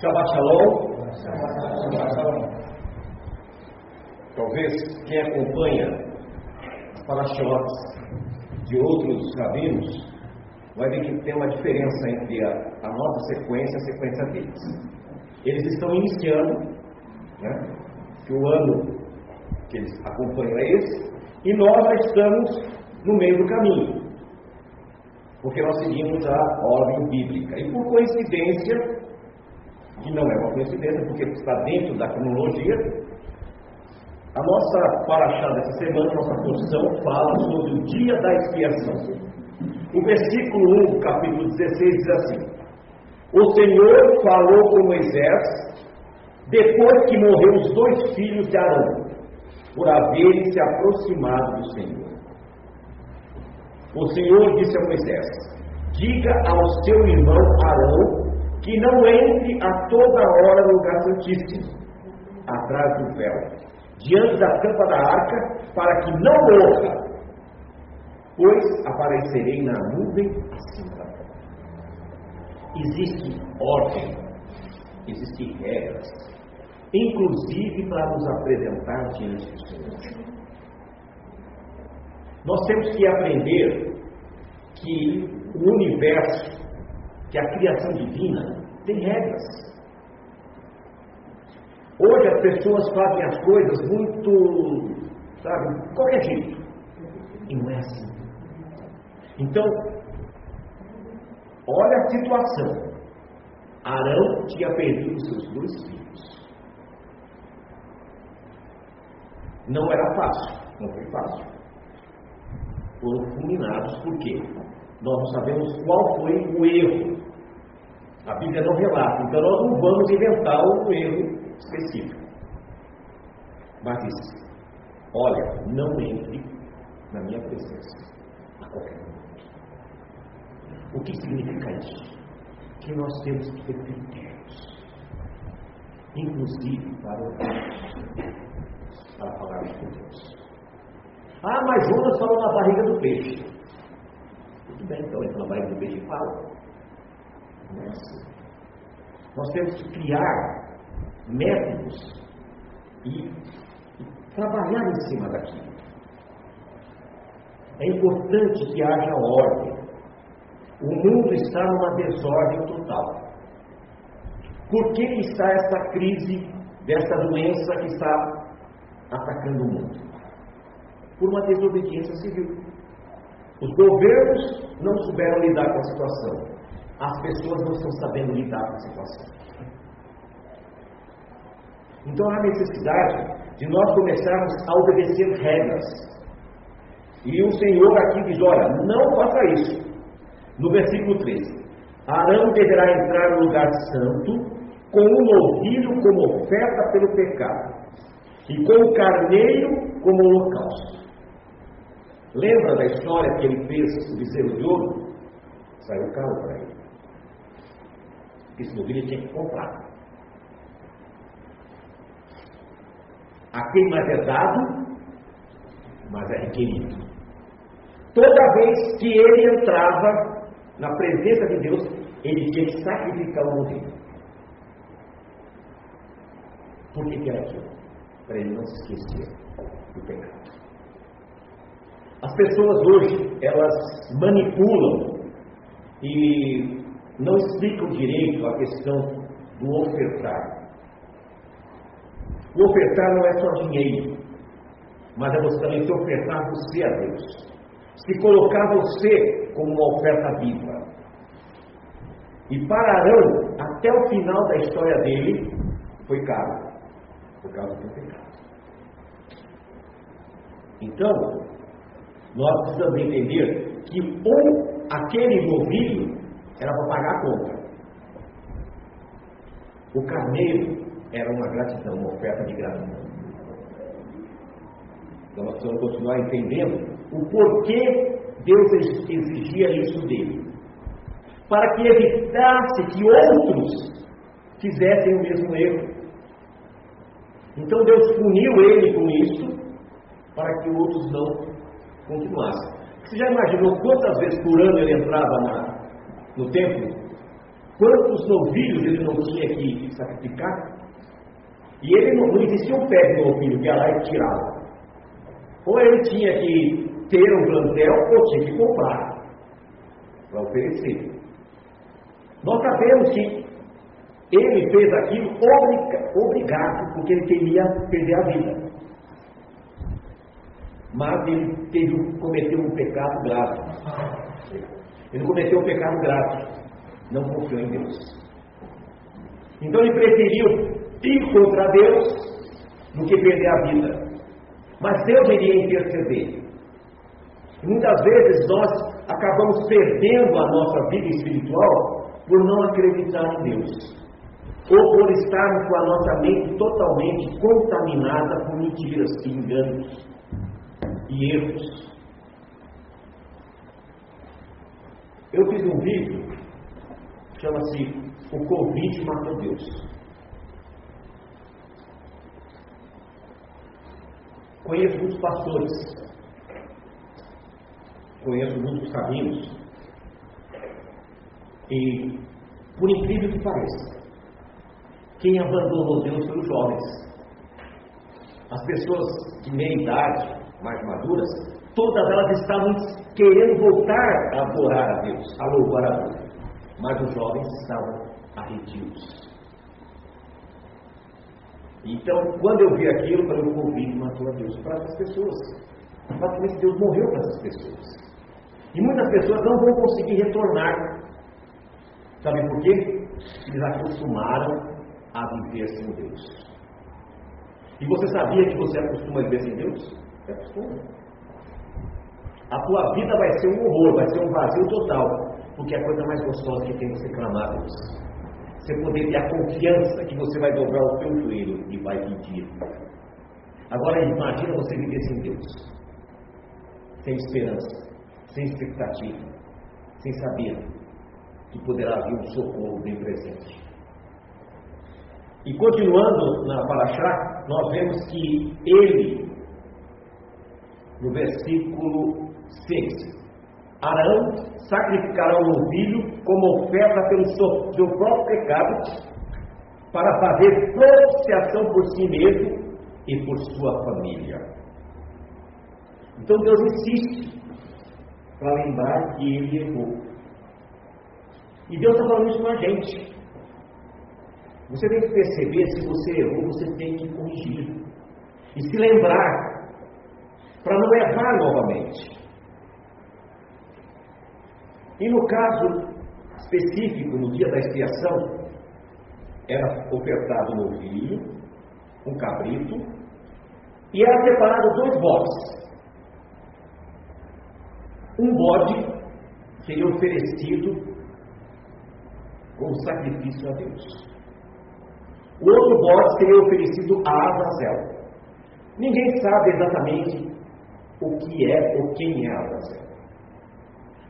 Shabbat Shalom. Talvez quem acompanha as parashiotes de outros rabinos vai ver que tem uma diferença entre a, a nossa sequência e a sequência deles. Eles estão iniciando, né, que o ano que eles acompanham é esse, e nós já estamos no meio do caminho, porque nós seguimos a ordem bíblica. E por coincidência, que não é uma coincidência, porque está dentro da cronologia, a nossa paraxá dessa semana, a nossa porção, fala sobre o dia da expiação. O versículo 1 do capítulo 16 diz assim: O Senhor falou com Moisés, depois que morreu os dois filhos de Arão, por haverem se aproximado do Senhor. O Senhor disse a Moisés: Diga ao seu irmão Arão que não entre a toda hora no lugar santíssimo, atrás do véu, diante da tampa da arca, para que não morra, pois aparecerei na nuvem terra. Existe ordem, existem regras, inclusive para nos apresentar diante do Senhor. Nós temos que aprender que o universo, que a criação divina, tem regras. Hoje as pessoas fazem as coisas muito, sabe, qualquer jeito. E não é assim. Então, olha a situação. Arão tinha perdido seus dois filhos. Não era fácil, não foi fácil. Foram fulminados, por quê? Nós não sabemos qual foi o erro. A Bíblia não relata, então nós não vamos inventar um erro específico. Mas olha, não entre na minha presença a qualquer momento. O que significa isso? Que nós temos que ter critérios, inclusive para orar, para falar com Deus. Ah, mas Jonas falou na barriga do peixe. Tudo bem, então entra na barriga do peixe e fala. Não é assim. Nós temos que criar métodos e, e trabalhar em cima daquilo. É importante que haja ordem. O mundo está numa desordem total. Por que está essa crise dessa doença que está atacando o mundo? Por uma desobediência civil. Os governos não souberam lidar com a situação. As pessoas não estão sabendo lidar com a situação. Então há necessidade de nós começarmos a obedecer regras. E o Senhor aqui diz: olha, não faça isso. No versículo 13: Arão deverá entrar no lugar santo com um novilho como oferta pelo pecado, e com o carneiro como holocausto. Lembra da história que ele fez o bezerro de ouro? Saiu caro para ele. Esse novilho tinha que comprar. A quem mais é dado, mas é requerido. Toda vez que ele entrava na presença de Deus, ele tinha que sacrificar o novilho. Por que, que era aquilo? Para ele não se esquecer do pecado. As pessoas hoje, elas manipulam e não explicam direito a questão do ofertar. O ofertar não é só dinheiro, mas é você também se ofertar você a Deus. Se colocar você como uma oferta viva. E para Arão, até o final da história dele, foi caro, por causa do pecado. Então, nós precisamos entender que ou aquele novilho era para pagar a conta. O carneiro era uma gratidão, uma oferta de gratidão. Então nós precisamos continuar entendendo o porquê Deus exigia isso dele. Para que evitasse que outros fizessem o mesmo erro. Então Deus puniu ele com isso, para que outros não continuassem. Você já imaginou quantas vezes por ano ele entrava na, no templo? Quantos novilhos ele não tinha que sacrificar? E ele não, não existia um pé de novilho que ia lá e tirava. Ou ele tinha que ter um plantel ou tinha que comprar para oferecer. Nós sabemos que ele fez aquilo obrigado, porque ele queria perder a vida. Mas ele teve, cometeu um pecado grave. Ele cometeu um pecado grave. Não confiou em Deus. Então ele preferiu ir contra Deus do que perder a vida. Mas Deus iria interceder. Muitas vezes nós acabamos perdendo a nossa vida espiritual por não acreditar em Deus. Ou por estarmos com a nossa mente totalmente contaminada por mentiras e enganos e erros. Eu fiz um vídeo, chama-se O Convite Matou Deus. Conheço muitos pastores, conheço muitos caminhos, e, por incrível que pareça, quem abandonou Deus foram os jovens. As pessoas de meia idade, mais maduras, todas elas estavam querendo voltar a adorar a Deus, a louvar a Deus. Mas os jovens estavam arredios. Então, quando eu vi aquilo, eu falei, o convite matou a Deus para essas pessoas. Praticamente Deus morreu para essas pessoas. E muitas pessoas não vão conseguir retornar. Sabe por quê? Eles acostumaram a viver sem Deus. E você sabia que você acostuma a viver sem Deus? Você acostuma. A tua vida vai ser um horror, vai ser um vazio total. Porque é a coisa mais gostosa que tem você clamar a Deus você poder ter a confiança que você vai dobrar o teu joelho e vai pedir. Agora imagina você viver sem Deus, sem esperança, sem expectativa, sem saber que poderá vir um socorro bem presente. E continuando na Paraxá, nós vemos que ele, no versículo 6, Arão sacrificará um novilho como oferta pelo seu próprio pecado, para fazer propiciação por si mesmo e por sua família. Então Deus insiste para lembrar que ele errou. E Deus está falando isso com a gente. Você tem que perceber se você errou, você tem que corrigir. E se lembrar, para não errar novamente. E no caso específico, no dia da expiação, era ofertado um ovinho, um cabrito, e era separado dois bodes. Um bode seria oferecido como sacrifício a Deus. O outro bode seria oferecido a Azazel. Ninguém sabe exatamente o que é ou quem é Azazel.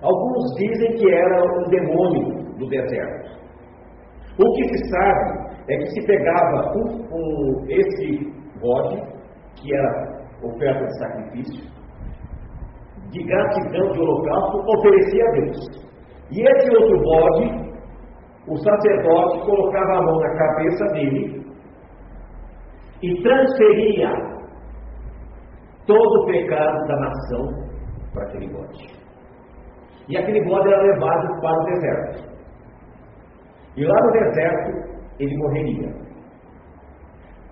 Alguns dizem que era um demônio do deserto. O que se sabe é que se pegava um, um, esse bode, que era oferta de sacrifício, de gratidão de holocausto, oferecia a Deus. E esse outro bode, o sacerdote colocava a mão na cabeça dele e transferia todo o pecado da nação para aquele bode. E aquele bode era levado para o deserto. E lá no deserto ele morreria.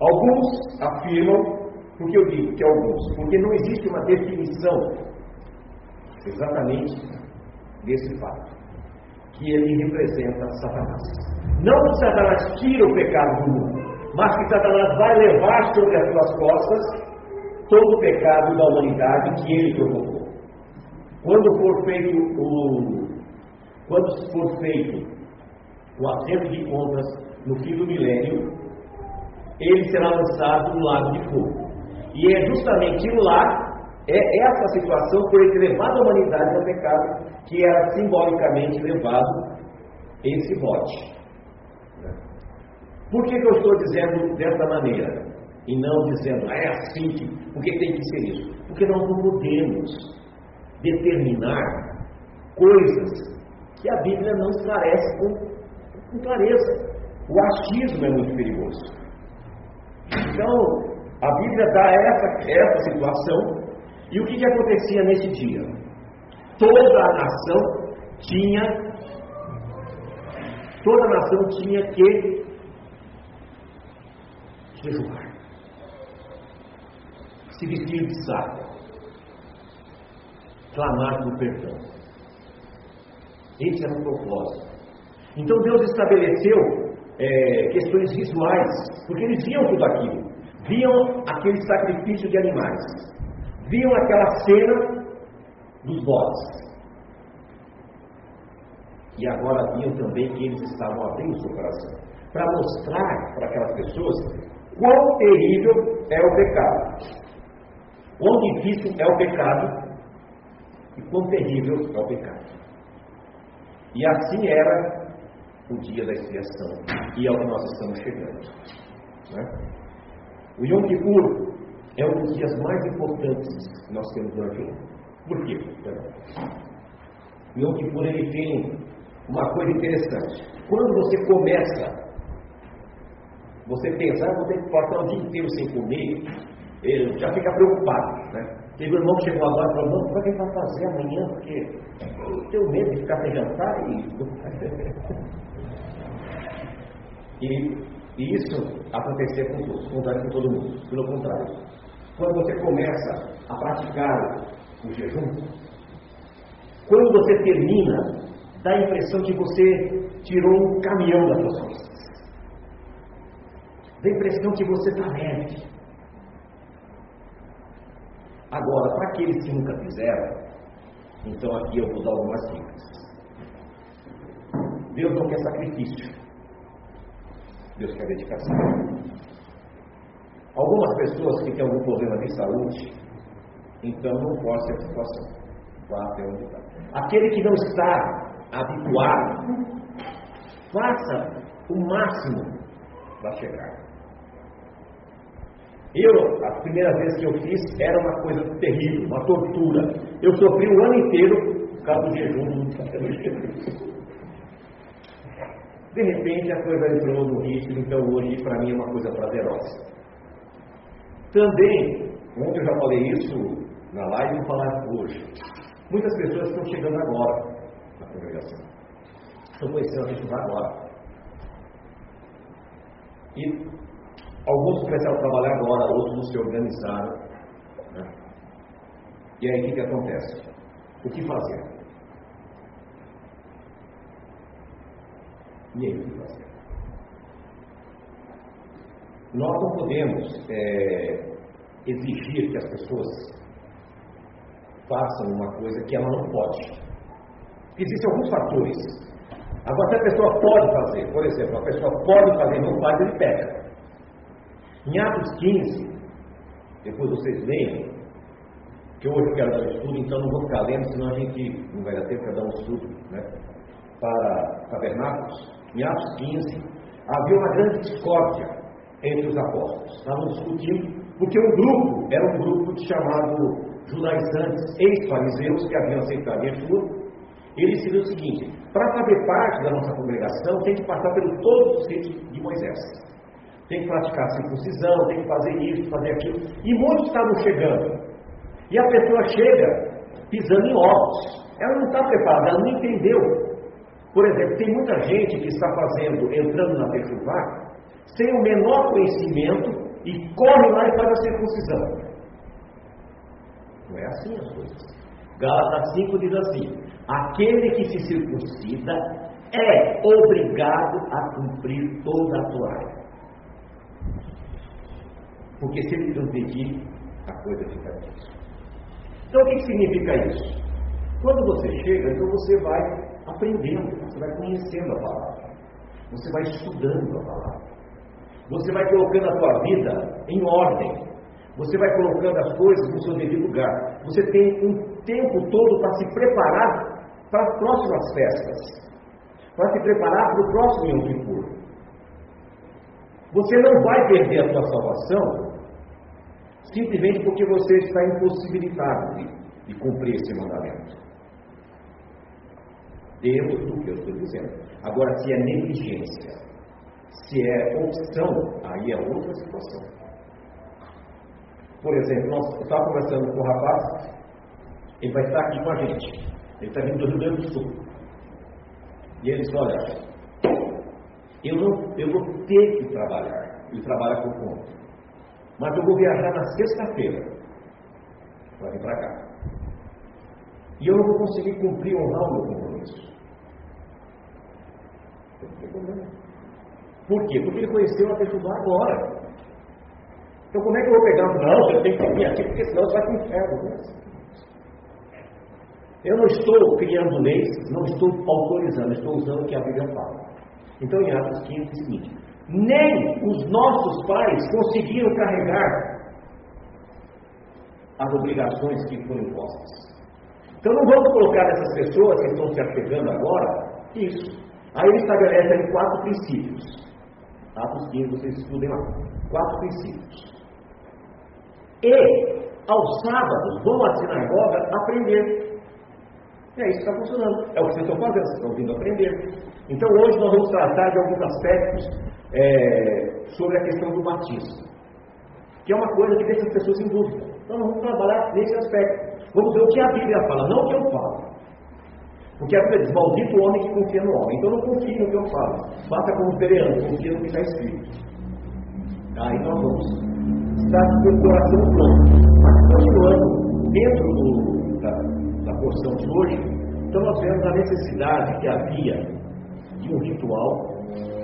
Alguns afirmam, porque eu digo que alguns, porque não existe uma definição exatamente desse fato, que ele representa Satanás. Não que Satanás tira o pecado do mundo, mas que Satanás vai levar sobre as suas costas todo o pecado da humanidade que ele provocou. Quando for feito o, quando for feito o acerto de contas no fim do milênio, ele será lançado no lago de fogo. E é justamente lá, é essa situação por ele ter levado a humanidade ao pecado, que era simbolicamente levado esse bote. Por que, que eu estou dizendo dessa maneira? E não dizendo, ah, é assim, que, porque tem que ser isso? Porque nós não podemos determinar coisas que a Bíblia não esclarece com com clareza. O achismo é muito perigoso. Então, a Bíblia dá essa, essa situação, e o que, que acontecia nesse dia? Toda a nação tinha, toda a nação tinha que jejuar, se vestir de saco, clamar por perdão. Esse era o propósito. Então Deus estabeleceu é, questões visuais, porque eles viam tudo aquilo. Viam aquele sacrifício de animais, viam aquela cena dos bodes. E agora viam também que eles estavam abrindo seu coração para mostrar para aquelas pessoas quão terrível é o pecado, quão difícil é o pecado e quão terrível é o pecado. E assim era o dia da expiação, e é o que nós estamos chegando. Né? O Yom Kippur é um dos dias mais importantes que nós temos durante o ano. Por quê? O Yom Kippur ele tem uma coisa interessante. Quando você começa, você pensa, ah, vou ter que passar o dia inteiro sem comer, ele já fica preocupado. Teve um irmão que chegou agora e falou, como é que vai fazer amanhã? Porque eu tenho medo de ficar sem jantar e. e e isso acontecer com todos, acontece com todo mundo. Pelo contrário, quando você começa a praticar o jejum, quando você termina, dá a impressão que você tirou um caminhão das suas costas. Dá a impressão que você está leve. Agora, para aqueles que nunca fizeram, então aqui eu vou dar algumas dicas. Deus não quer sacrifício. Deus quer dedicação. Algumas pessoas que têm algum problema de saúde, então não force a situação. Vá até onde está. Aquele que não está habituado, faça o máximo para chegar. Eu, a primeira vez que eu fiz, era uma coisa terrível, uma tortura. Eu sofri o ano inteiro por causa do jejum. De repente a coisa entrou no ritmo, então hoje para mim é uma coisa prazerosa. Também, ontem eu já falei isso na live, vou falar hoje. Muitas pessoas estão chegando agora na congregação. Estão conhecendo a gente agora. E alguns começaram a trabalhar agora, outros não se organizaram. Né? E aí o que, que acontece? O que fazer? E aí, o que fazer? Nós não podemos é, exigir que as pessoas façam uma coisa que ela não pode. Existem alguns fatores. Agora, se a pessoa pode fazer, por exemplo, a pessoa pode fazer e não faz, ele peca. Em Atos 15, depois vocês leiam, que hoje eu quero dar estudo, então não vou ficar lendo, senão a gente não vai dar tempo para dar um estudo né, para tabernáculos. Em Atos 15, havia uma grande discórdia entre os apóstolos. Estavam discutindo, porque um grupo era um grupo chamado judaizantes, ex-fariseus, que haviam aceitado Yeshua. Eles diziam o seguinte: para fazer parte da nossa congregação, tem que passar pelo todo o sítio de Moisés. Tem que praticar circuncisão, tem que fazer isso, fazer aquilo. E muitos estavam chegando. E a pessoa chega pisando em ovos. Ela não está preparada, ela não entendeu por exemplo, tem muita gente que está fazendo, entrando na Techuvá, sem o menor conhecimento e corre lá e faz a circuncisão. Não é assim as coisas. Gálatas 5 diz assim: aquele que se circuncida é obrigado a cumprir toda a Torá. Porque se ele transgredir, a coisa fica difícil. Então o que significa isso? Quando você chega, então você vai aprendendo, você vai conhecendo a palavra, você vai estudando a palavra, você vai colocando a sua vida em ordem, você vai colocando as coisas no seu devido lugar. Você tem um tempo todo para se preparar para as próximas festas, para se preparar para o próximo Yom Kippur. Você não vai perder a sua salvação simplesmente porque você está impossibilitado de, de cumprir esse mandamento. dentro do que eu estou dizendo. Agora, se é negligência, se é opção, aí é outra situação. Por exemplo, nós estava conversando com o rapaz, ele vai estar aqui com a gente. Ele está vindo do Rio Grande do Sul. E ele disse, olha, eu, não, eu vou ter que trabalhar. Ele trabalha por conta. Mas eu vou viajar na sexta-feira para vir para cá. E eu não vou conseguir cumprir honrar o meu compromisso. Por quê? Porque ele conheceu a Tejubá agora. Então como é que eu vou pegar? Não, você tem que vir aqui, porque senão você vai para o inferno. Né? Eu não estou criando leis, não estou autorizando, estou usando o que a Bíblia fala. Então em Atos 15 é o seguinte, nem os nossos pais conseguiram carregar as obrigações que foram impostas. Então não vamos colocar essas pessoas que estão se apegando agora, isso. Aí ele estabelece aí quatro princípios. Atos 15, vocês estudem lá. Quatro princípios. E, aos sábados, vão à sinagoga aprender. É isso que está funcionando. É o que vocês estão fazendo, vocês estão vindo aprender. Então hoje nós vamos tratar de alguns aspectos é, sobre a questão do batismo. Que é uma coisa que deixa as pessoas em dúvida. Então vamos trabalhar nesse aspecto. Vamos ver o que a Bíblia fala, não o que eu falo. Porque a Bíblia diz, maldito o homem que confia no homem. Então não confie no que eu falo. Basta como pereano, confia no que está escrito. Aí nós vamos estar com o coração pronto. Continuando, dentro do, da, da porção de hoje, então nós vemos a necessidade que havia de um ritual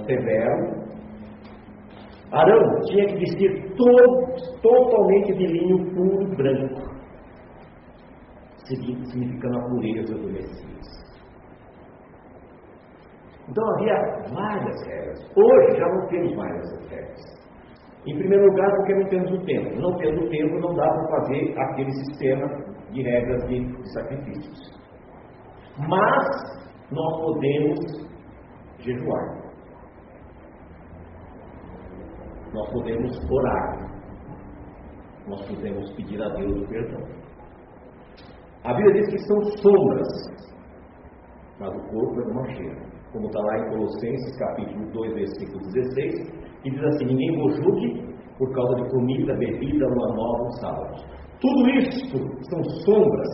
severo. Arão tinha que vestir todo, totalmente de linho puro e branco significando a pureza do Messias. Então havia várias regras. Hoje já não temos mais essas regras. Em primeiro lugar, porque não temos o tempo. Não tendo o tempo, não dá para fazer aquele sistema de regras de, de sacrifícios. Mas nós podemos jejuar. Nós podemos orar. Nós podemos pedir a Deus o perdão. A Bíblia diz que são sombras, mas o corpo é uma cheira. Como está lá em Colossenses capítulo 2, versículo 16, que diz assim: Ninguém vos julgue por causa de comida, bebida, lua nova ou sábado. Tudo isso são sombras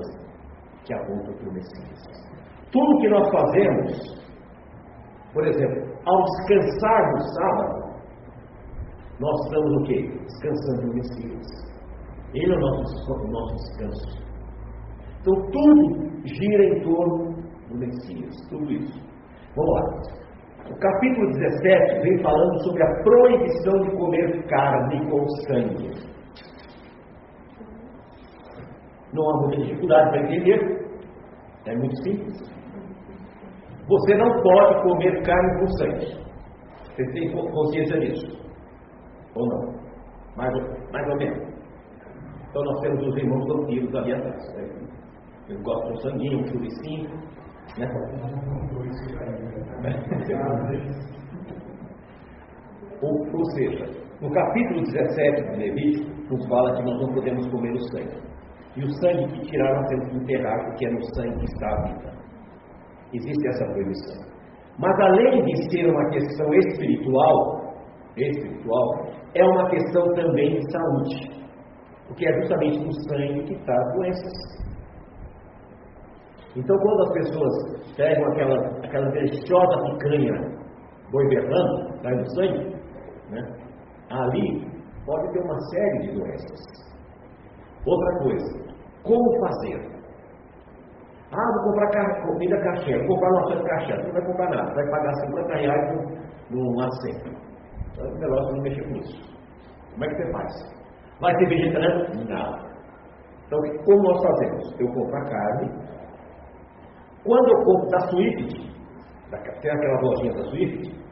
que apontam para o Messias. Tudo que nós fazemos, por exemplo, ao descansar no sábado, nós estamos o quê? Descansando no Messias. Ele é o nosso, o nosso descanso. Então tudo gira em torno do Messias, tudo isso. Vamos lá. O capítulo 17 vem falando sobre a proibição de comer carne com sangue. Não há muita dificuldade para entender, é muito simples. Você não pode comer carne com sangue. Você tem consciência disso? Ou não? Mais, mais ou menos. Então nós temos os irmãos vampiros ali atrás. Né? Eu gosto um sanguinho, um churicinho. Né? ou, ou seja, no capítulo 17 de Levítico, nos fala que nós não podemos comer o sangue. E o sangue que tiraram temos que enterrar, porque é no sangue que está a vida. Existe essa proibição. Mas além de ser uma questão espiritual, espiritual, é uma questão também de saúde. Porque é justamente no sangue que está as doenças. Então, quando as pessoas pegam aquela, aquela deliciosa picanha boi berrando, cai no sangue, né? ali pode ter uma série de doenças. Outra coisa, como fazer? Ah, vou comprar comida caixinha, vou comprar nossa caixinha. Você não vai comprar nada, vai pagar 50 reais num assento. Então, o negócio não mexer com isso. Como é que você faz? Vai ser vegetariano? Não. Então, como nós fazemos? Eu compro a carne, quando eu compro da Swift, tem aquela lojinha da Swift,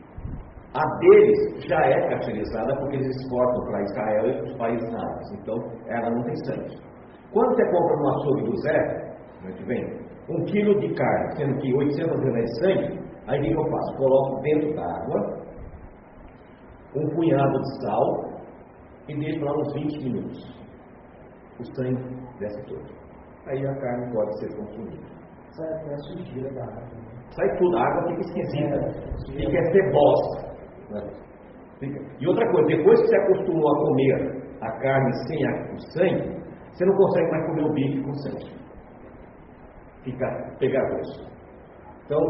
a deles já é caracterizada porque eles exportam para Israel e para os países árabes. Então, ela não tem sangue. Quando você compra no açougue do Zé, que vem, um quilo de carne, sendo que 800 ml de sangue, aí o que eu faço? Coloco dentro da água um punhado de sal e deixo lá uns 20 minutos. O sangue desce todo. Aí a carne pode ser consumida sai até a sujeira da água. Sai tudo, a água fica esquisita, fica cebosa. Né? E outra coisa, depois que você acostumou a comer a carne sem a, o sangue, você não consegue mais comer o bife com sangue. Fica pegajoso. Então,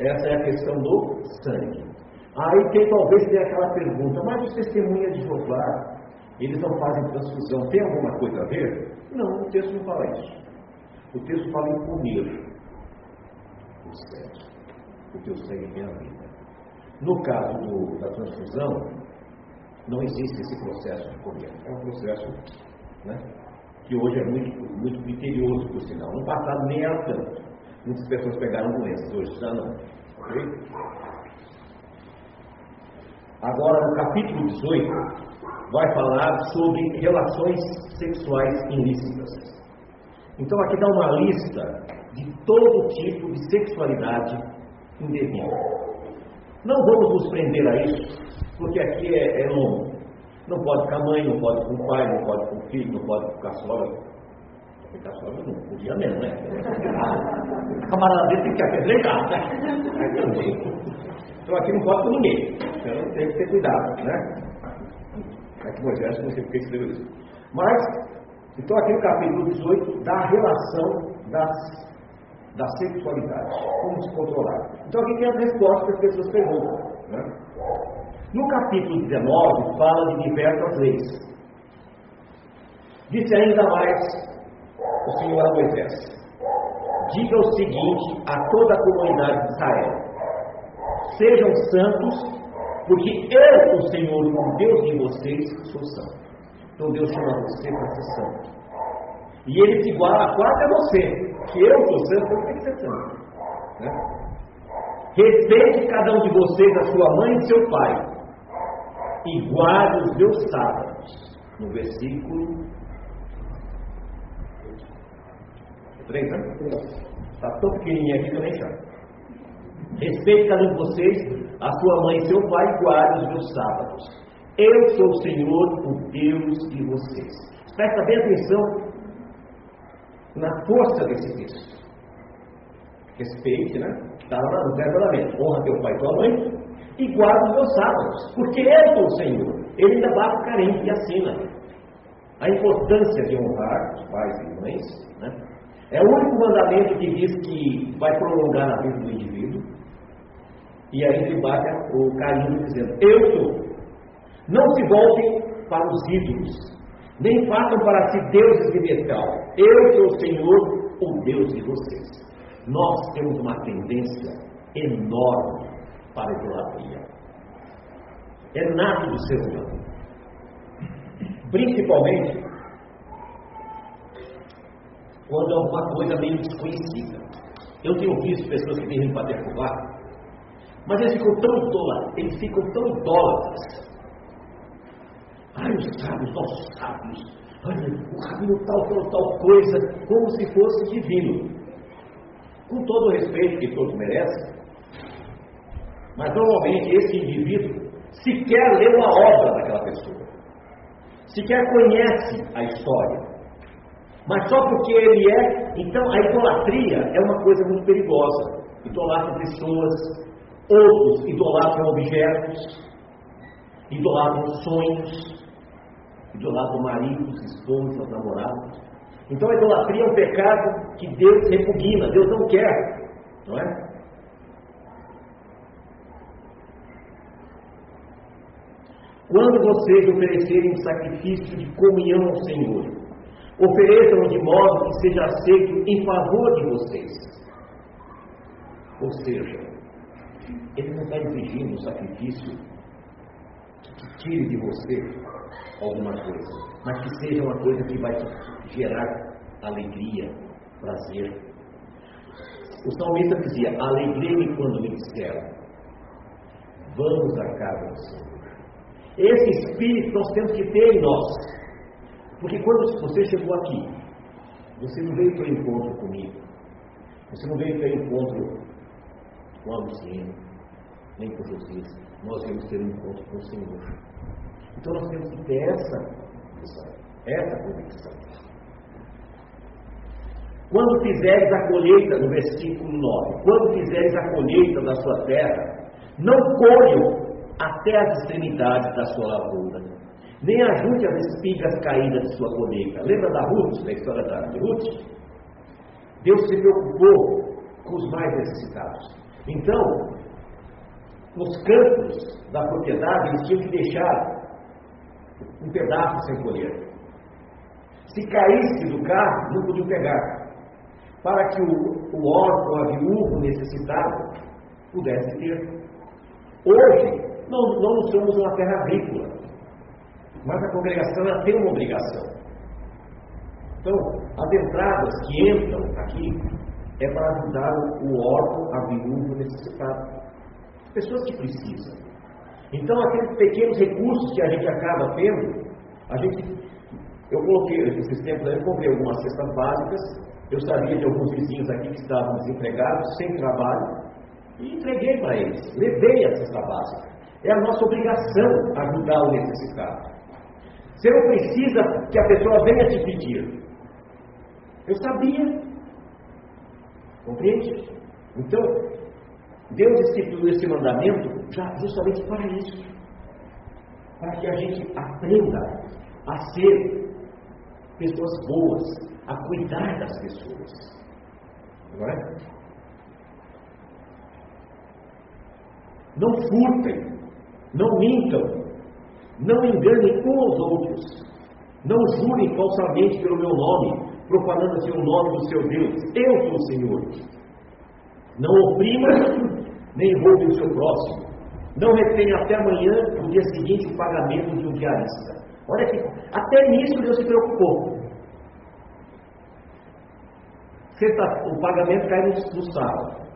essa é a questão do sangue. Aí quem talvez tenha aquela pergunta, mas os testemunhas de Jeová, eles não fazem transfusão, tem alguma coisa a ver? Não, o texto não fala isso. O texto fala em comer o sangue. O teu sangue tem a vida. No caso do, da transfusão, não existe esse processo de comer. É um processo né, que hoje é muito, muito criterioso, por sinal. No passado nem era tanto. Muitas pessoas pegaram doenças, hoje já não. Okay? Agora, no capítulo 18, vai falar sobre relações sexuais ilícitas. Então, aqui dá uma lista de todo tipo de sexualidade indevida. Não vamos nos prender a isso, porque aqui é, é longo. Não pode com a mãe, não pode com o pai, não pode com o filho, não pode com a sogra. A sogra não podia mesmo, né? A camarada dele tem que apedrejar, né? Então aqui não pode com ninguém. Então tem que ter cuidado, né? Aqui Moisés não sei porque escreveu isso. Mas, então aqui no capítulo 18, dá a relação das, da sexualidade, como se controlar. Então aqui tem as respostas que as pessoas perguntam. Né? No capítulo 19, fala de diversas leis. Disse ainda mais o Senhor a Moisés: Diga o seguinte a toda a comunidade de Israel: Sejam santos, porque eu, o Senhor, o Deus de vocês, sou santo. Então Deus chama você para ser santo. E ele se iguala quase a você, que eu sou santo, eu tenho que ser santo. Né? Respeite cada um de vocês a sua mãe e seu pai, e guarde os meus sábados. No versículo 3, né? Está tão pequenininho aqui que eu nem chamo. Respeite cada um de vocês, a sua mãe e seu pai, guarde os meus sábados. Eu sou o Senhor, o Deus de vocês. Presta bem atenção na força desse texto. Respeite, né? Está lá no verdadeiramente. Honra teu pai e tua mãe, e guarda os meus sábados, porque eu sou o Senhor. Ele ainda bate carente e assina. A importância de honrar os pais e mães, né? É o único mandamento que diz que vai prolongar a vida do indivíduo. E aí ele bate o carinho dizendo: Eu sou. Não se voltem para os ídolos, nem façam para si deuses de metal. Eu sou o Senhor, o Deus de vocês. Nós temos uma tendência enorme para a idolatria. É nato do ser humano. Principalmente quando é alguma coisa meio desconhecida. Eu tenho visto pessoas que têm vindo para derrubar, mas eles ficam tão idólatras, eles ficam tão idólatras. Ai, os sábios, nossos sábios, olha, o rabino tal falou tal coisa, como se fosse divino. Com todo o respeito que todos merecem, mas normalmente esse indivíduo sequer leu a obra daquela pessoa, sequer conhece a história. Mas só porque ele é, então a idolatria é uma coisa muito perigosa. Idolatram pessoas, outros idolatram objetos, idolatram sonhos, idolatram maridos, esposas, namorados. Então a idolatria é um pecado que Deus repugna, Deus não quer, não é? Quando vocês oferecerem um sacrifício de comunhão ao Senhor, ofereçam de modo que seja aceito em favor de vocês. Ou seja, ele não está exigindo um sacrifício que tire de você alguma coisa, mas que seja uma coisa que vai gerar alegria, prazer. O salmista dizia: Alegrei-me quando me disseram, vamos à casa do Senhor. Esse espírito nós temos que ter em nós. Porque quando você chegou aqui, você não veio para o encontro comigo. Você não veio para o encontro com a Luciene, nem com Josias. Nós viemos ter um encontro com o Senhor. Então nós temos que ter essa, essa, essa convicção. Quando fizeres a colheita, no versículo 9, quando fizeres a colheita da sua terra, não colham até as extremidades da sua lavoura, nem ajunte as espigas caídas de sua colheita. Lembra da Ruth, da história da Ruth? Deus se preocupou com os mais necessitados. Então, nos campos da propriedade, eles tinham que deixar um pedaço sem colher. Se caísse do carro, não podiam pegar. Para que o, o órfão, a viúva, necessitado, pudesse ter. Hoje, não, não somos uma terra agrícola, mas a congregação ela tem uma obrigação. Então, as entradas que entram aqui é para ajudar o órfão, a viúva, necessitado. Pessoas que precisam. Então, aqueles pequenos recursos que a gente acaba tendo, a gente. Eu coloquei, esses tempos eu comprei algumas cestas básicas. Eu sabia de alguns vizinhos aqui que estavam desempregados, sem trabalho, e entreguei para eles. Levei a cesta básica. É a nossa obrigação ajudar o necessitado. Você não precisa que a pessoa venha te pedir. Eu sabia. Compreende? Então, Deus instituiu esse mandamento justamente para isso. Para que a gente aprenda a ser pessoas boas, a cuidar das pessoas. Não é? Não furtem, não mintam, não enganem uns aos outros, não jurem falsamente pelo meu nome, profanando assim o nome do seu Deus. Eu sou o Senhor. Não oprima, nem roube o seu próximo. Não retenha até amanhã, no dia seguinte, o pagamento de um diarista. Olha que até nisso Deus se preocupou. Sexta, o pagamento cai no, no sábado.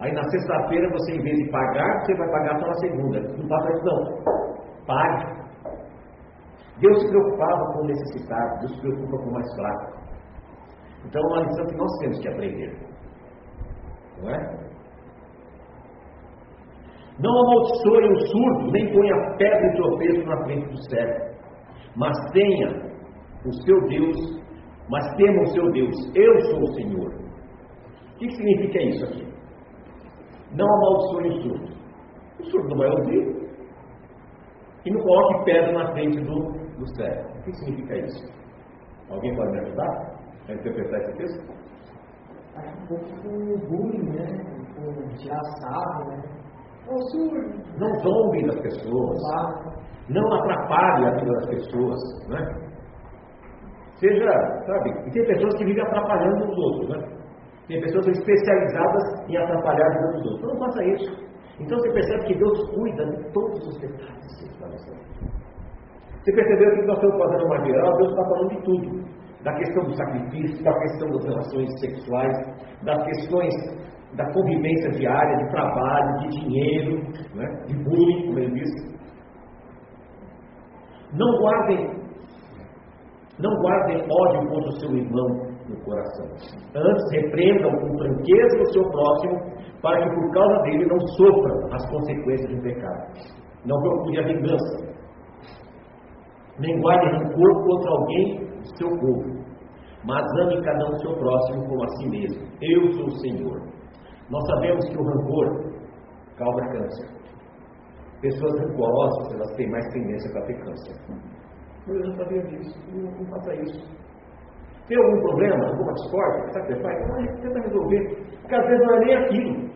Aí na sexta-feira você, em vez de pagar, você vai pagar só na segunda. Não passa isso não. Pague. Deus se preocupava com o necessitado, Deus se preocupa com o mais fraco. Então é uma lição que nós temos que aprender. Não é? Não amaldiçoe o surdo, nem ponha pedra e tropeço na frente do cego. Mas tenha o seu Deus, mas tema o seu Deus. Eu sou o Senhor. O que significa isso aqui? Não amaldiçoe o surdo. O surdo não vai ouvir. E não coloque pedra na frente do, do cego. O que significa isso? Alguém pode me ajudar? a interpretar esse texto? Acho um pouco bullying, né? Um tirar sarro, né? Não zombe das pessoas. Não atrapalhe a vida das pessoas, né? Seja, sabe, e tem pessoas que vivem atrapalhando os outros, né? Tem pessoas especializadas em atrapalhar a vida dos outros. Então não faça isso. Então você percebe que Deus cuida de todos os detalhes Você percebeu que nós estamos fazendo uma geral, Deus está falando de tudo da questão do sacrifício, da questão das relações sexuais, das questões da convivência diária, de trabalho, de dinheiro, né, de bullying, como ele disse. Não guardem, não guardem ódio contra o seu irmão no coração. Antes, repreendam com franqueza o seu próximo, para que por causa dele não sofra as consequências do pecado. Não procure a vingança. Nem guarde rancor contra alguém seu povo, mas ame cada um seu próximo como a si mesmo. Eu sou o Senhor. Nós sabemos que o rancor causa câncer. Pessoas rancorosas, elas têm mais tendência para ter câncer. Eu não sabia disso, não, não faça isso. Tem algum problema, alguma discórdia? Sabe o que você faz? Tenta resolver. Porque às vezes não é nem aquilo.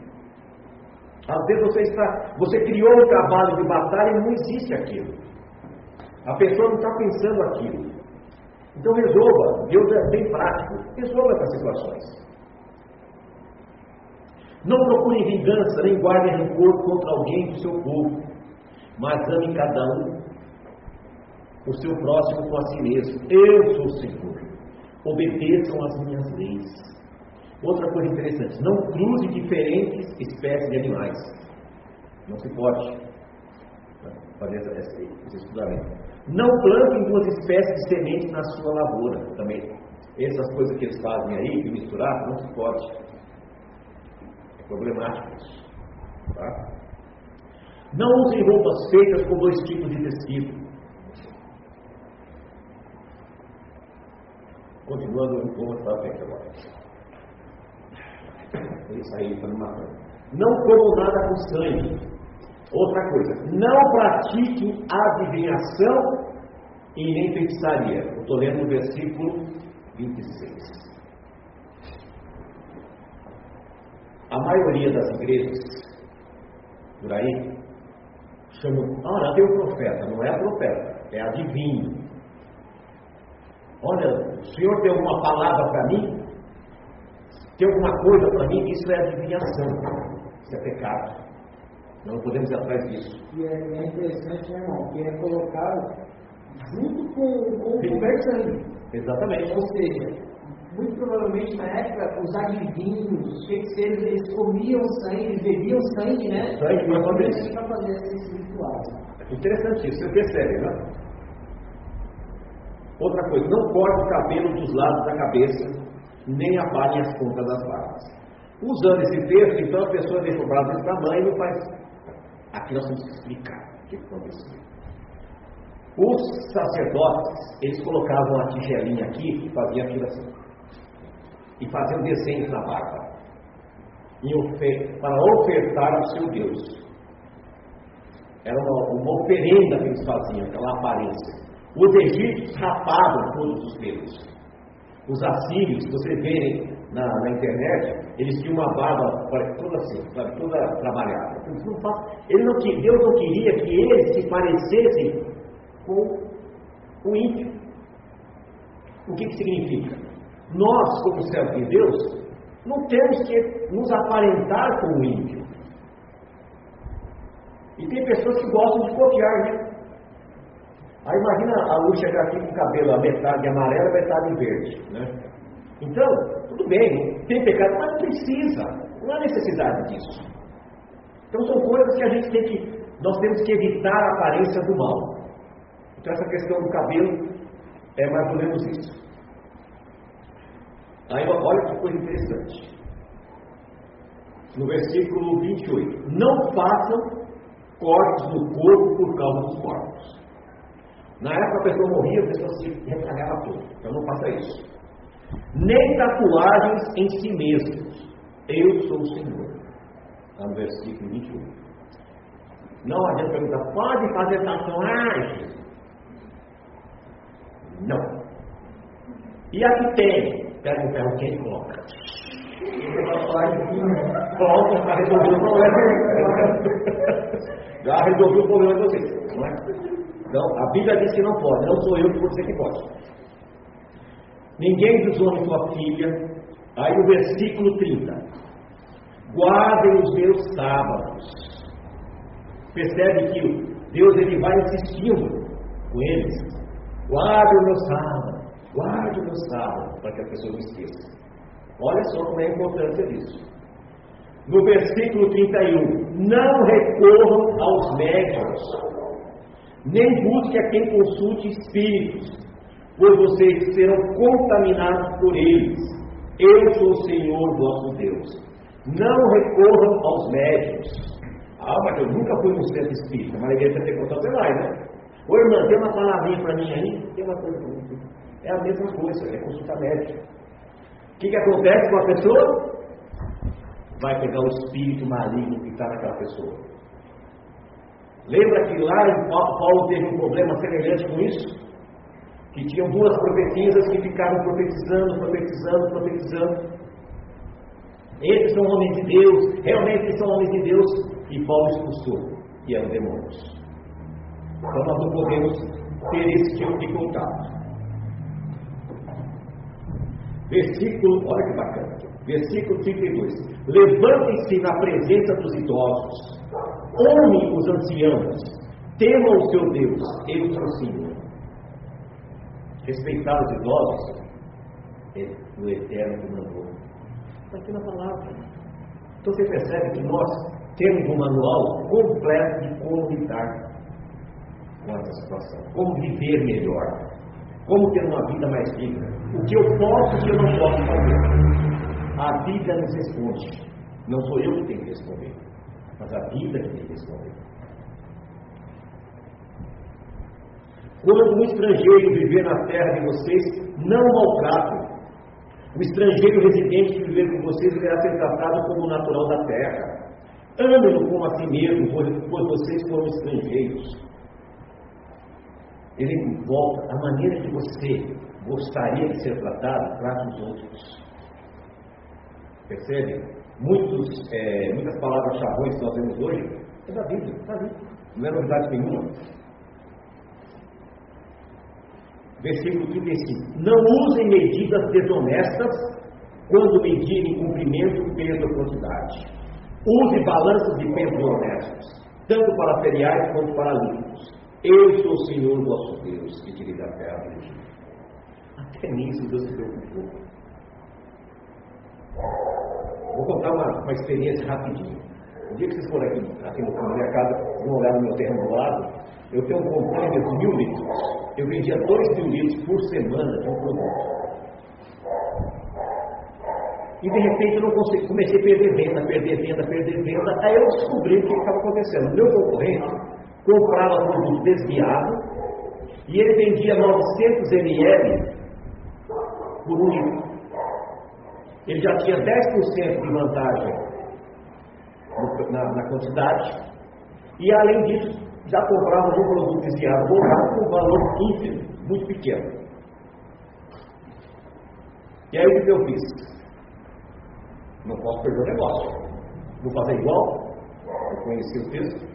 Às vezes você está, você criou um cavalo de batalha e não existe aquilo. A pessoa não está pensando aquilo. Então resolva. Deus é bem prático. Resolva essas situações. Não procure vingança, nem guarde rancor contra alguém do seu povo, mas ame cada um o seu próximo com a si mesmo. Eu sou o Senhor. Obedeçam as minhas leis. Outra coisa interessante, não cruze diferentes espécies de animais. Não se pode fazer esse, esse estudamento. Não plantem duas espécies de sementes na sua lavoura também. Essas coisas que eles fazem aí, de misturar, não se pode. Problemático isso. Tá? Não usem roupas feitas com dois tipos de tecido. Continuando pouco para frente agora. Isso aí está me matando. Não como nada com sangue. Outra coisa, não pratiquem adivinhação e nem feitiçaria. Eu estou lendo o versículo 26. A maioria das igrejas por aí chamam, ah, tem o profeta, não é profeta, é adivinho. Olha, o senhor tem alguma palavra para mim? Tem alguma coisa para mim? Isso é adivinhação, isso é pecado. Não podemos ir atrás disso. E é, é interessante, né, irmão, que é colocado junto com, com o conversando. Exatamente. Ou seja, muito provavelmente na época, os adivinhos, os feiticeiros, eles comiam sangue, eles bebiam sangue, né? Sangue para fazer Para fazer esses rituais. Interessante isso, você percebe, né? Outra coisa, não corte o cabelo dos lados da cabeça, nem apalhe as pontas das barbas. Usando esse texto, então a pessoa deixa o braço desse tamanho e não faz. Aqui nós temos que explicar o que aconteceu. Os sacerdotes, eles colocavam a tigelinha aqui e faziam aquilo assim e faziam desenhos na barba para ofertar ao seu Deus. Era uma, uma oferenda que eles faziam, aquela aparência. Os egípcios rapavam todos os pelos. Os assírios, vocês verem na, na, internet, eles tinham uma barba toda assim, toda trabalhada. Ele não, Deus não queria que eles se parecessem com o ímpio. O que, que significa? Nós, como servos de Deus, não temos que nos aparentar com o ímpio. E tem pessoas que gostam de copiar, né? Aí imagina a luz chegar aqui com o cabelo a metade amarelo, a metade verde, né? Então, tudo bem, tem pecado, mas não precisa, não há necessidade disso. Então são coisas que a gente tem que, nós temos que evitar a aparência do mal. Então essa questão do cabelo é mais ou menos isso. Aí olha que coisa interessante. No versículo 28. Não façam cortes no corpo por causa dos mortos. Na época a pessoa morria, a pessoa se retragava tudo. Então não faça isso. Nem tatuagens em si mesmos. Eu sou o Senhor. Está no versículo 28. Não adianta perguntar, pode fazer tatuagem? Não. E aqui tem pega um ferro quente e coloca. Coloca para resolver o problema. Já resolveu o problema de vocês. Não é? Então, a Bíblia diz que não pode, não sou eu que vou dizer que pode. Ninguém desonre sua filha. Aí o versículo 30. Guardem os meus sábados. Percebe que Deus ele vai insistindo com eles. Guardem os meus sábados. Guarde o meu sábado, para que a pessoa não esqueça. Olha só como é a importância disso. No versículo 31, não recorram aos médicos, nem busque a quem consulte espíritos, pois vocês serão contaminados por eles. Eu sou o Senhor vosso Deus. Não recorram aos médicos. Ah, mas eu nunca fui no centro espírita, mas a igreja contado, você vai, né? Ô irmã, tem uma palavrinha para mim aí? Tem uma mim. É a mesma coisa, é consulta médica. O que, que acontece com a pessoa? Vai pegar o espírito maligno que está naquela pessoa. Lembra que lá Paulo teve um problema semelhante com isso? Que tinham duas profetisas que ficaram profetizando, profetizando, profetizando. Esses são homens de Deus, realmente são homens de Deus, e Paulo expulsou, e eram demônios. Então nós não podemos ter esse tipo de contato. Versículo, olha que bacana. Versículo 32. Levantem-se na presença dos idosos, honrem os anciãos, temam o seu Deus, eu o Senhor. Respeitar os idosos é o Eterno que mandou. Está aqui na palavra. Então você percebe que nós temos um manual completo de como lidar com essa situação, como viver melhor, como ter uma vida mais digna. O que eu posso e o que eu não posso fazer. A vida nos responde. Não sou eu que tenho que responder, mas a vida que tem que responder. Quando um estrangeiro viver na terra de vocês, não maltratem. O estrangeiro residente que viver com vocês deverá ser tratado como natural da terra. Amem-no como a si mesmo, pois vocês foram estrangeiros. Ele volta a maneira que você gostaria de ser tratado, trate os outros. Percebe? Muitos, é, muitas palavras chavões que nós vemos hoje é da Bíblia, está ali. Não é novidade nenhuma. Versículo 35. Não usem medidas desonestas quando medirem cumprimento, peso ou quantidade. Use balanços de peso honestos, tanto para feriais quanto para líquidos. Eu sou o Senhor vosso Deus, que tirei da terra Até nisso Deus se preocupou. Vou contar uma, uma experiência rapidinho. O dia que vocês forem aqui, aqui na minha casa, vão olhar no meu terreno do lado, eu tenho um container de mil litros. Eu vendia dois mil litros por semana de um produto. E de repente eu não consegui, comecei a perder venda, perder venda, perder venda. Aí eu descobri o que estava acontecendo. Meu concorrente comprava produto desviado e ele vendia 900 ml por litro. Ele já tinha 10% de vantagem na, na, quantidade e além disso já comprava um produto desviado com um valor ínfimo, muito pequeno. E aí o que eu fiz? Não posso perder o negócio. Vou fazer igual? Eu conheci o texto.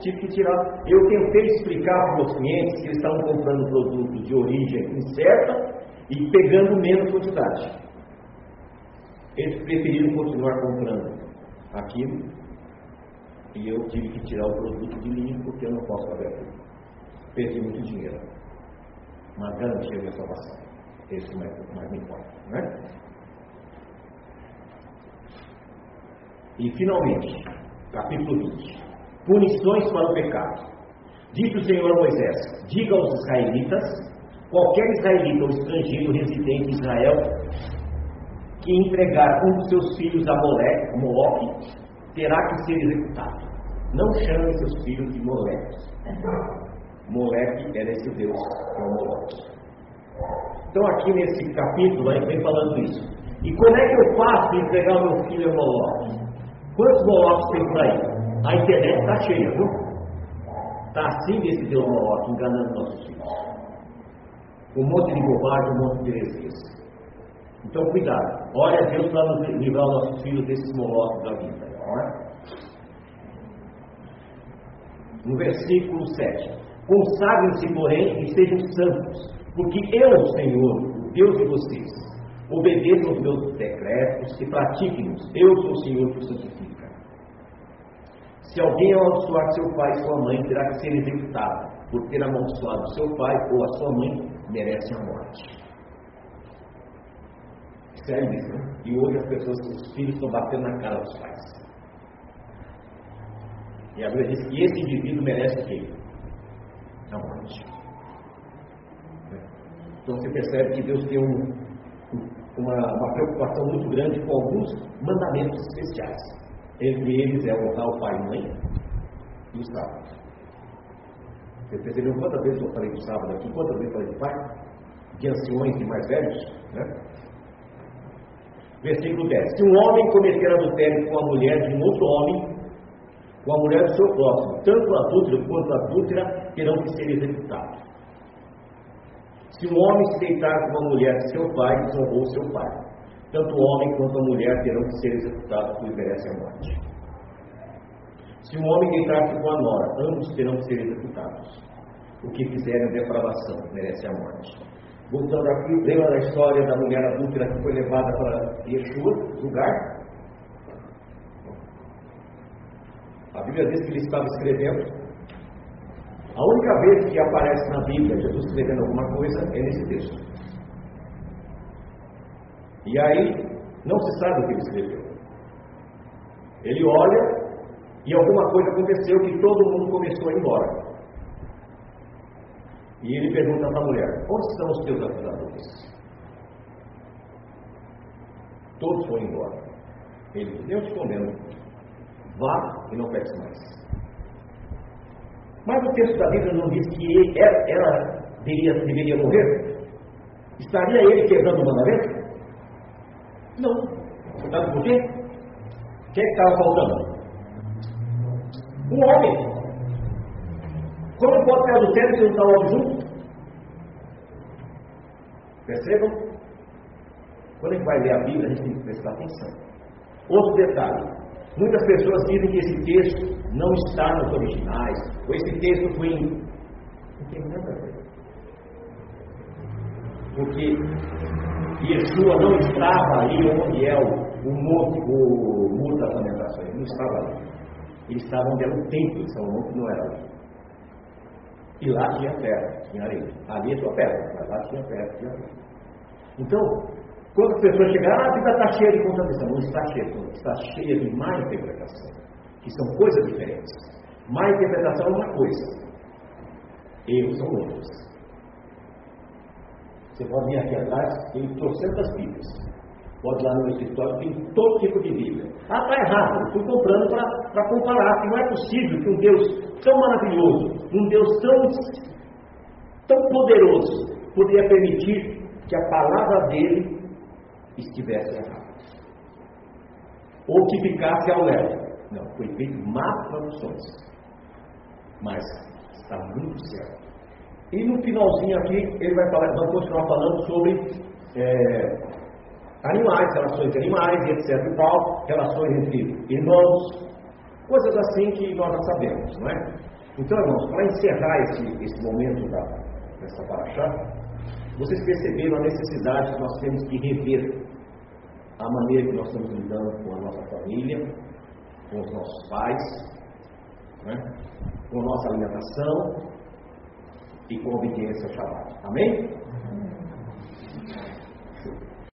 Tive que tirar. Eu tentei explicar para os meus clientes que eles estavam comprando produto de origem incerta e pegando menos quantidade. Eles preferiram continuar comprando aquilo e eu tive que tirar o produto de linha porque eu não posso fazer aquilo. Perdi muito dinheiro. Mas garantia minha salvação. Esse é mais, mais me importa. Né? E finalmente, capítulo 20. Punições para o pecado. Disse o Senhor a Moisés: Diga aos israelitas, qualquer israelita ou estrangeiro residente em Israel, que entregar um dos seus filhos a Moleque, Moloque, terá que ser executado. Não chame seus filhos de Moleque. Moleque era esse Deus, que é o Moloque. Então aqui nesse capítulo gente vem falando isso. E como é que eu faço para entregar o meu filho a Moloque? Quantos Moloques tem por aí? A internet está cheia, viu? Está assim desse Deus Moloque, enganando nossos filhos. Um monte de bobagem, um monte de heresias. Então, cuidado. Olha a Deus para nos livrar os nossos filhos desses Moloques da vida. É? No versículo 7. Consagrem-se, porém, e sejam santos, porque eu, Senhor, o Deus de vocês, Obedeçam os meus decretos e pratiquem-nos. Eu sou o Senhor que os santifica. Se alguém amaldiçoar seu pai e sua mãe, terá que ser executado. Por ter amaldiçoado seu pai ou a sua mãe, merece a morte. Sério isso, né? E hoje as pessoas, os filhos estão batendo na cara dos pais. E a Bíblia diz que esse indivíduo merece o quê? A morte. Então você percebe que Deus tem um, uma, uma preocupação muito grande com alguns mandamentos especiais. Entre eles é honrar o pai e mãe e o sábado. Você percebeu quantas vezes eu falei do sábado aqui? Quantas vezes eu falei de pai? De anciões e mais velhos? Né? Versículo 10. Se um homem cometer adultério com a mulher de um outro homem, com a mulher do seu próximo, tanto a adúltera quanto a adúltera terão que ser executados. Se um homem se deitar com uma mulher de seu pai, desonrou seu pai. Tanto o homem quanto a mulher terão que ser executados por merecem a morte. Se um homem deitar-se com a nora, ambos terão que ser executados. O que fizerem depravação merece a morte. Voltando aqui, lembra da história da mulher adúltera que foi levada para Yeshua, lugar? A Bíblia diz que ele estava escrevendo a única vez que aparece na Bíblia Jesus escrevendo alguma coisa é nesse texto. E aí, não se sabe o que ele escreveu. Ele olha e alguma coisa aconteceu que todo mundo começou a ir embora. E ele pergunta para a mulher: Onde estão os teus acusadores? Todos foram embora. Ele diz: Eu te condeno. Vá e não peques mais. Mas o texto da Bíblia não diz que ela, ela deveria, deveria morrer? Estaria ele quebrando o mandamento? Não. Sabe por quê? O que é estava faltando? Um homem. Como pode ter adultério se não está o homem junto? Percebam? Quando a gente vai ler a Bíblia, a gente tem que prestar atenção. Outro detalhe. Muitas pessoas dizem que esse texto não está nos originais, ou esse texto foi. Não tem nada a ver. Porque Yeshua não estava ali onde é o, o, o, o muro das lamentações, ele não estava ali. Ele estava onde era o templo de Salomão, que não era ali. E lá tinha terra, tinha areia. Ali é só terra, mas lá tinha terra, tinha areia. Então, quando as pessoas chegaram, ah, a vida está cheia de contradição. Não está cheia, está cheia de má interpretação, que são coisas diferentes. Má interpretação é uma coisa, erros são outras. Você pode vir aqui atrás, tem trocentas Bíblias. Pode ir lá no meu escritório, tem todo tipo de Bíblia. Ah, está errado, estou comprando para comparar, que não é possível que um Deus tão maravilhoso, um Deus tão, tão poderoso, poderia permitir que a palavra dele estivesse errada. Ou que ficasse ao léu. Não, foi feito más traduções. Mas está muito certo. E no finalzinho aqui, ele vai, falar, vai continuar falando sobre é, animais, relações de animais, etc. e tal, relações entre irmãos, coisas assim que nós já sabemos, não é? Então, irmãos, para encerrar esse, esse momento da, dessa paraxá, vocês perceberam a necessidade que nós temos de rever a maneira que nós estamos lidando com a nossa família, com os nossos pais, né? com a nossa alimentação e com a obediência ao Shabbat. Amém?